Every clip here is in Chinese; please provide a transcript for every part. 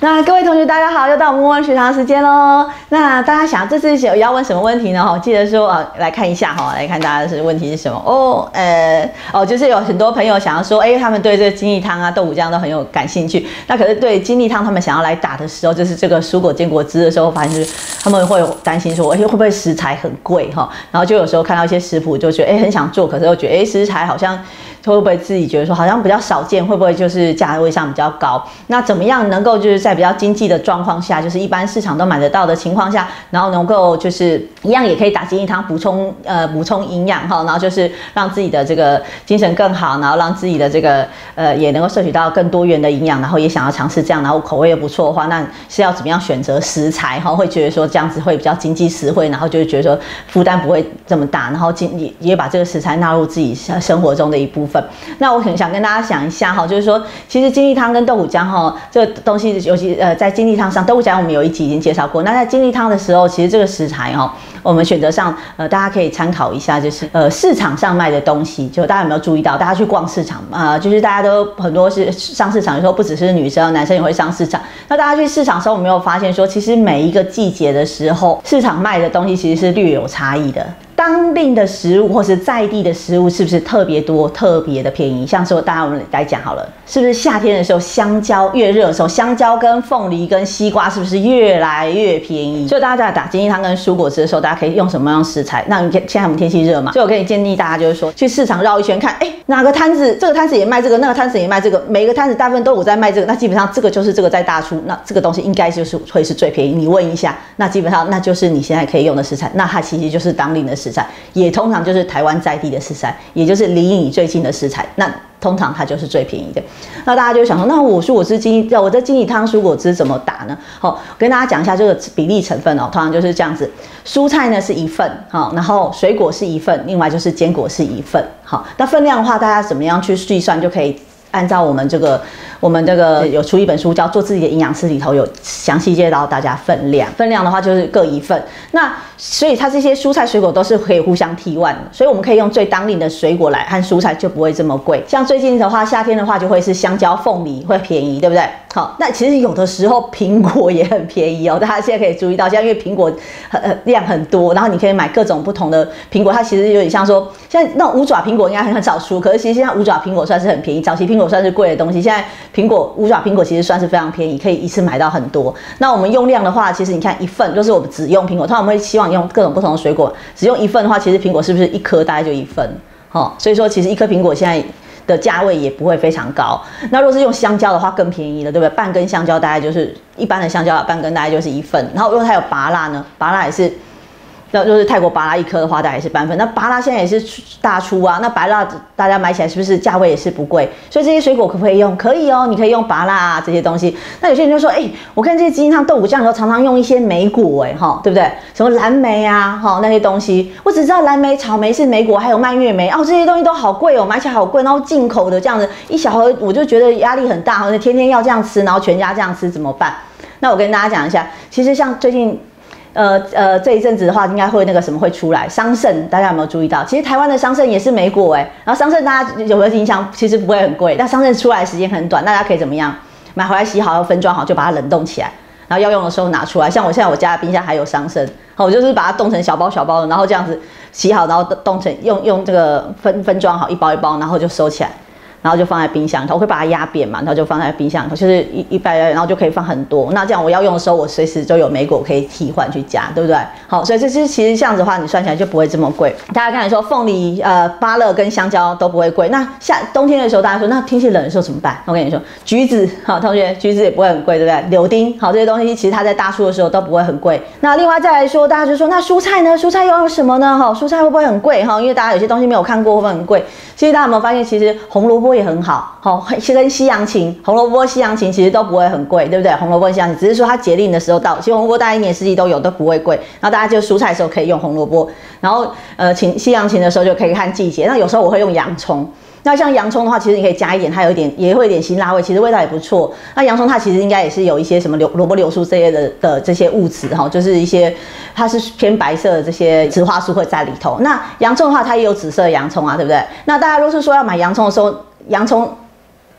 那各位同学，大家好，又到我们问学堂时间喽。那大家想这次有要问什么问题呢？哈，记得说啊，来看一下哈，来看大家是问题是什么哦。呃，哦，就是有很多朋友想要说，哎，他们对这个金利汤啊、豆腐浆都很有感兴趣。那可是对金利汤，他们想要来打的时候，就是这个蔬果坚果汁的时候，发现就是他们会担心说，哎，会不会食材很贵哈？然后就有时候看到一些食谱，就觉得哎很想做，可是又觉得哎食材好像。会不会自己觉得说好像比较少见？会不会就是价位上比较高？那怎么样能够就是在比较经济的状况下，就是一般市场都买得到的情况下，然后能够就是一样也可以打金一汤补充呃补充营养哈，然后就是让自己的这个精神更好，然后让自己的这个呃也能够摄取到更多元的营养，然后也想要尝试这样，然后口味又不错的话，那是要怎么样选择食材哈？会觉得说这样子会比较经济实惠，然后就会觉得说负担不会这么大，然后经也也把这个食材纳入自己生活中的一部分。那我很想跟大家讲一下哈，就是说，其实金利汤跟豆腐浆哈，这个东西，尤其呃，在金利汤上，豆腐浆我们有一集已经介绍过。那在金利汤的时候，其实这个食材哈，我们选择上，呃，大家可以参考一下，就是呃，市场上卖的东西，就大家有没有注意到？大家去逛市场啊，就是大家都很多是上市场，有时候不只是女生，男生也会上市场。那大家去市场的时候，有没有发现说，其实每一个季节的时候，市场卖的东西其实是略有差异的。当令的食物或是在地的食物是不是特别多、特别的便宜？像说，大家我们来讲好了，是不是夏天的时候，香蕉越热的时候，香蕉跟凤梨跟西瓜是不是越来越便宜？所以大家在打金鸡汤跟蔬果汁的时候，大家可以用什么样食材？那你看现在我们天气热嘛，所以我可以建议大家就是说，去市场绕一圈看，哎，哪个摊子这个摊子也卖这个，那个摊子也卖这个，每个摊子大部分都有在卖这个，那基本上这个就是这个在大出，那这个东西应该就是会是最便宜。你问一下，那基本上那就是你现在可以用的食材，那它其实就是当令的食食材，也通。常就是台湾在地的食材，也就是离你最近的食材，那通常它就是最便宜的。那大家就想说，那我说我是金，我这金利汤蔬果汁怎么打呢？好，我跟大家讲一下这个比例成分哦，通常就是这样子，蔬菜呢是一份，好，然后水果是一份，另外就是坚果是一份，好，那分量的话，大家怎么样去计算就可以。按照我们这个，我们这个有出一本书叫《做自己的营养师》，里头有详细介绍大家分量。分量的话就是各一份。那所以它这些蔬菜水果都是可以互相替换的，所以我们可以用最当令的水果来和蔬菜就不会这么贵。像最近的话，夏天的话就会是香蕉、凤梨会便宜，对不对？好，那其实有的时候苹果也很便宜哦。大家现在可以注意到，现在因为苹果很量很多，然后你可以买各种不同的苹果。它其实有点像说，现在那种五爪苹果应该很很少出，可是其实现在五爪苹果算是很便宜。早期苹果算是贵的东西，现在苹果五爪苹果其实算是非常便宜，可以一次买到很多。那我们用量的话，其实你看一份就是我们只用苹果，通常我们会希望用各种不同的水果，只用一份的话，其实苹果是不是一颗大概就一份？好，所以说其实一颗苹果现在。的价位也不会非常高。那如果是用香蕉的话，更便宜了，对不对？半根香蕉大概就是一般的香蕉，半根大概就是一份。然后如果它有拔辣呢，拔辣也是。就是泰国巴拉一颗的话，大概是半份。那巴拉现在也是大出啊，那白蜡大家买起来是不是价位也是不贵？所以这些水果可不可以用？可以哦，你可以用巴拉啊这些东西。那有些人就说，哎，我看这些鸡汤豆腐酱里头常常用一些莓果，哎哈，对不对？什么蓝莓啊，哈那些东西，我只知道蓝莓、草莓是莓果，还有蔓越莓哦，这些东西都好贵哦，买起来好贵，然后进口的这样子一小盒，我就觉得压力很大，好像天天要这样吃，然后全家这样吃怎么办？那我跟大家讲一下，其实像最近。呃呃，这一阵子的话，应该会那个什么会出来？桑葚，大家有没有注意到？其实台湾的桑葚也是莓果哎。然后桑葚大家有没有印象？其实不会很贵，但桑葚出来时间很短，大家可以怎么样？买回来洗好，要分装好，就把它冷冻起来，然后要用的时候拿出来。像我现在我家冰箱还有桑葚，好，我就是把它冻成小包小包的，然后这样子洗好，然后冻成用用这个分分装好一包一包，然后就收起来。然后就放在冰箱里头，我会把它压扁嘛，然后就放在冰箱里头，就是一一百，然后就可以放很多。那这样我要用的时候，我随时就有莓果可以替换去加，对不对？好，所以这是其实这样子的话，你算起来就不会这么贵。大家刚才说凤梨、呃芭乐跟香蕉都不会贵。那夏冬天的时候，大家说那天气冷的时候怎么办？我跟你说，橘子，好同学，橘子也不会很贵，对不对？柳丁，好这些东西其实它在大树的时候都不会很贵。那另外再来说，大家就说那蔬菜呢？蔬菜又有什么呢？哈，蔬菜会不会很贵？哈，因为大家有些东西没有看过，会不会很贵？其实大家有没有发现，其实红萝卜也很好，好。跟西洋芹、红萝卜、西洋芹其实都不会很贵，对不对？红萝卜、西洋芹只是说它节令的时候到，其实红萝卜大概一年四季都有，都不会贵。然后大家就蔬菜的时候可以用红萝卜，然后呃芹、西洋芹的时候就可以看季节。那有时候我会用洋葱，那像洋葱的话，其实你可以加一点，它有一点也会有点辛辣味，其实味道也不错。那洋葱它其实应该也是有一些什么硫萝卜硫素这些的的这些物质哈，就是一些它是偏白色的这些植化素会在里头。那洋葱的话，它也有紫色洋葱啊，对不对？那大家都是说要买洋葱的时候，洋葱。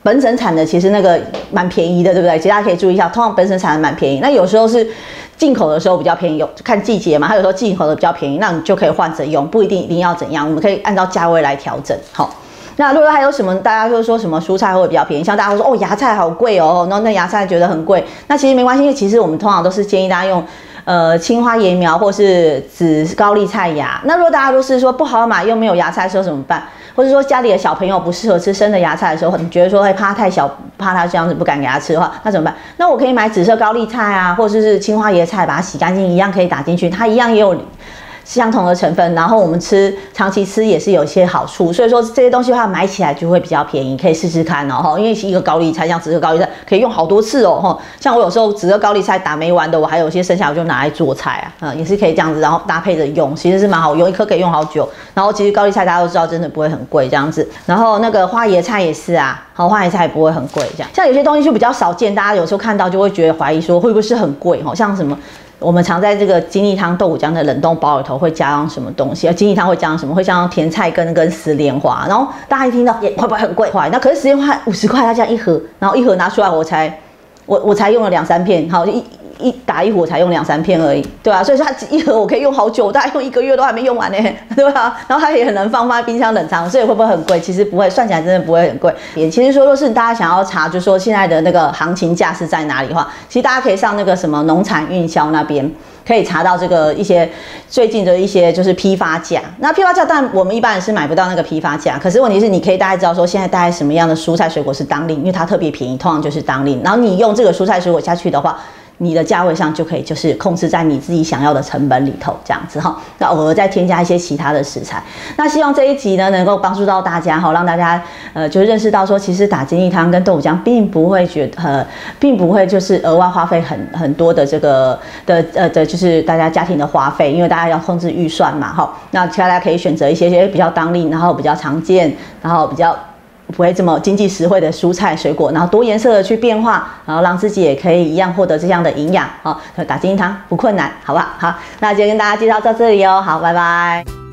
本省产的其实那个蛮便宜的，对不对？其实大家可以注意一下，通常本省产的蛮便宜。那有时候是进口的时候比较便宜，有看季节嘛。它有时候进口的比较便宜，那你就可以换着用，不一定一定要怎样，我们可以按照价位来调整。好，那如果还有什么，大家就说什么蔬菜会比较便宜？像大家会说哦，芽菜好贵哦，然后那芽菜觉得很贵，那其实没关系，因为其实我们通常都是建议大家用。呃，青花椰苗或是紫高丽菜芽。那如果大家都是说不好买又没有芽菜的时候怎么办？或者说家里的小朋友不适合吃生的芽菜的时候，你觉得说会怕太小，怕他这样子不敢给他吃的话，那怎么办？那我可以买紫色高丽菜啊，或者是青花椰菜，把它洗干净，一样可以打进去，它一样也有。相同的成分，然后我们吃长期吃也是有一些好处，所以说这些东西的话买起来就会比较便宜，可以试试看哦哈。因为一个高丽菜，像紫色高丽菜可以用好多次哦哈。像我有时候紫色高丽菜打没完的，我还有些剩下我就拿来做菜啊，嗯，也是可以这样子，然后搭配着用，其实是蛮好用，一颗可以用好久。然后其实高丽菜大家都知道，真的不会很贵这样子。然后那个花椰菜也是啊，好花椰菜也不会很贵这样。像有些东西就比较少见，大家有时候看到就会觉得怀疑说会不会是很贵哈，像什么。我们常在这个金丽汤豆腐浆的冷冻包里头会加上什么东西？啊，金丽汤会加上什么？会加上甜菜根跟石莲花。然后大家一听到，会不会很贵？那可是石莲花五十块，它这样一盒，然后一盒拿出来，我才我我才用了两三片，好一。一打一壶才用两三片而已，对吧？所以说它一盒我可以用好久，大概用一个月都还没用完呢，对吧？然后它也很能放放在冰箱冷藏，所以会不会很贵？其实不会，算起来真的不会很贵。也其实说，若是大家想要查，就是说现在的那个行情价是在哪里的话，其实大家可以上那个什么农产运销那边，可以查到这个一些最近的一些就是批发价。那批发价，但我们一般人是买不到那个批发价。可是问题是，你可以大概知道说现在大概什么样的蔬菜水果是当令，因为它特别便宜，通常就是当令。然后你用这个蔬菜水果下去的话。你的价位上就可以就是控制在你自己想要的成本里头，这样子哈。那偶尔再添加一些其他的食材。那希望这一集呢能够帮助到大家哈，让大家呃就认识到说，其实打精益汤跟豆腐浆并不会觉得，并不会就是额外花费很很多的这个的呃的就是大家家庭的花费，因为大家要控制预算嘛哈。那其他大家可以选择一些些比较当令，然后比较常见，然后比较。不会这么经济实惠的蔬菜水果，然后多颜色的去变化，然后让自己也可以一样获得这样的营养，好，打金汤不困难，好不好？好，那今天跟大家介绍到这里哦，好，拜拜。